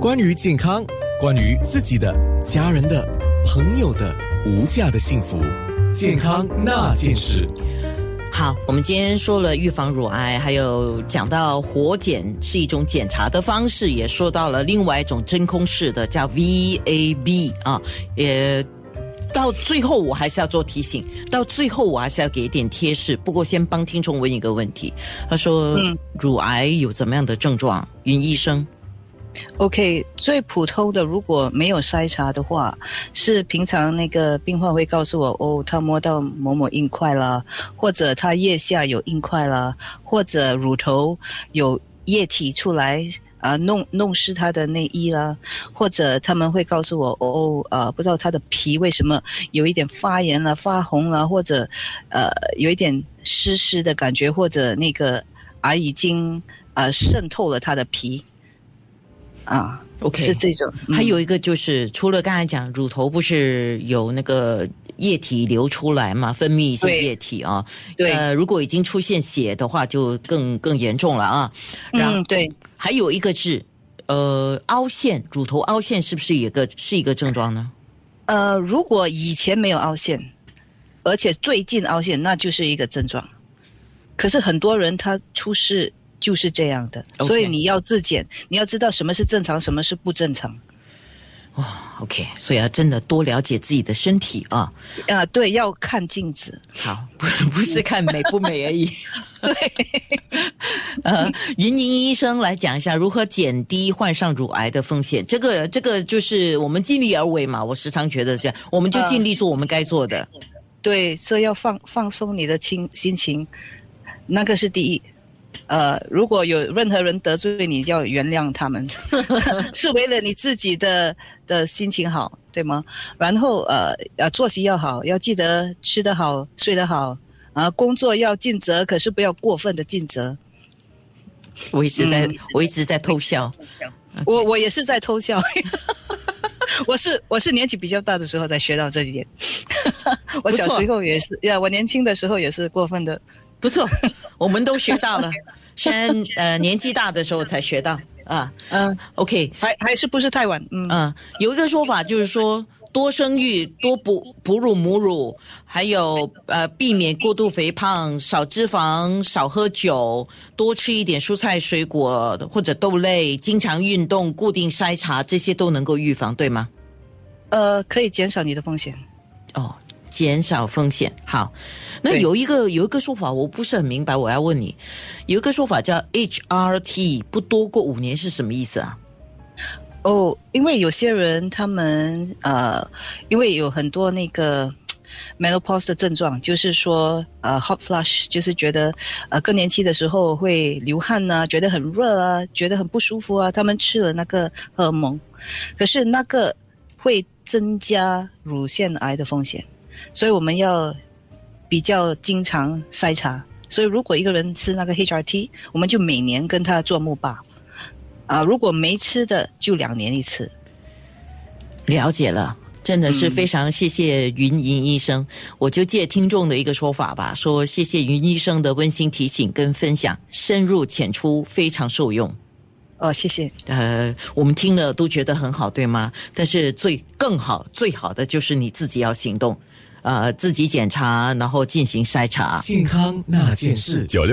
关于健康，关于自己的、家人的、朋友的无价的幸福，健康那件事。好，我们今天说了预防乳癌，还有讲到活检是一种检查的方式，也说到了另外一种真空式的叫 VAB 啊，也。到最后，我还是要做提醒。到最后，我还是要给一点贴士。不过，先帮听众问一个问题。他说：“嗯，乳癌有怎么样的症状？”云医生，OK，最普通的，如果没有筛查的话，是平常那个病患会告诉我：“哦，他摸到某某硬块了，或者他腋下有硬块了，或者乳头有液体出来。”啊，弄弄湿他的内衣啦，或者他们会告诉我，哦，呃，不知道他的皮为什么有一点发炎了、发红了，或者，呃，有一点湿湿的感觉，或者那个啊已经啊渗透了他的皮，啊，OK，是这种。还有一个就是，除了刚才讲乳头不是有那个液体流出来嘛，分泌一些液体啊，对，呃，如果已经出现血的话，就更更严重了啊。嗯，对。还有一个是，呃，凹陷，乳头凹陷是不是一个是一个症状呢？呃，如果以前没有凹陷，而且最近凹陷，那就是一个症状。可是很多人他出事就是这样的，所以你要自检，你要知道什么是正常，什么是不正常。哇，OK，所以要真的多了解自己的身体啊！啊，对，要看镜子。好，不 不是看美不美而已。对，呃，云宁医生来讲一下如何减低患上乳癌的风险。这个，这个就是我们尽力而为嘛。我时常觉得这样，我们就尽力做我们该做的。对，所以要放放松你的心心情，那个是第一。呃，如果有任何人得罪你，要原谅他们，是为了你自己的的心情好，对吗？然后呃呃，作息要好，要记得吃得好，睡得好，啊，工作要尽责，可是不要过分的尽责。我一直在，我一直在偷笑，我我也是在偷笑，我是我是年纪比较大的时候才学到这一点，我小时候也是呀，我年轻的时候也是过分的。不错，我们都学到了。虽然呃年纪大的时候才学到啊，嗯，OK，还还是不是太晚？嗯，有一个说法就是说，多生育、多哺哺乳母乳，还有呃避免过度肥胖、少脂肪、少喝酒、多吃一点蔬菜水果或者豆类、经常运动、固定筛查，这些都能够预防，对吗？呃，可以减少你的风险。哦。减少风险，好。那有一个有一个说法，我不是很明白，我要问你，有一个说法叫 HRT，不多过五年是什么意思啊？哦，因为有些人他们呃，因为有很多那个 menopause 的症状，就是说呃 hot flush，就是觉得呃更年期的时候会流汗呢，觉得很热啊，觉得很不舒服啊，他们吃了那个荷尔蒙，可是那个会增加乳腺癌的风险。所以我们要比较经常筛查。所以如果一个人吃那个 HRT，我们就每年跟他做木靶。啊，如果没吃的，就两年一次。了解了，真的是非常谢谢云莹医生。我就借听众的一个说法吧，说谢谢云医生的温馨提醒跟分享，深入浅出，非常受用。哦，谢谢。呃，我们听了都觉得很好，对吗？但是最更好、最好的就是你自己要行动。呃，自己检查，然后进行筛查。健康那件事。九六。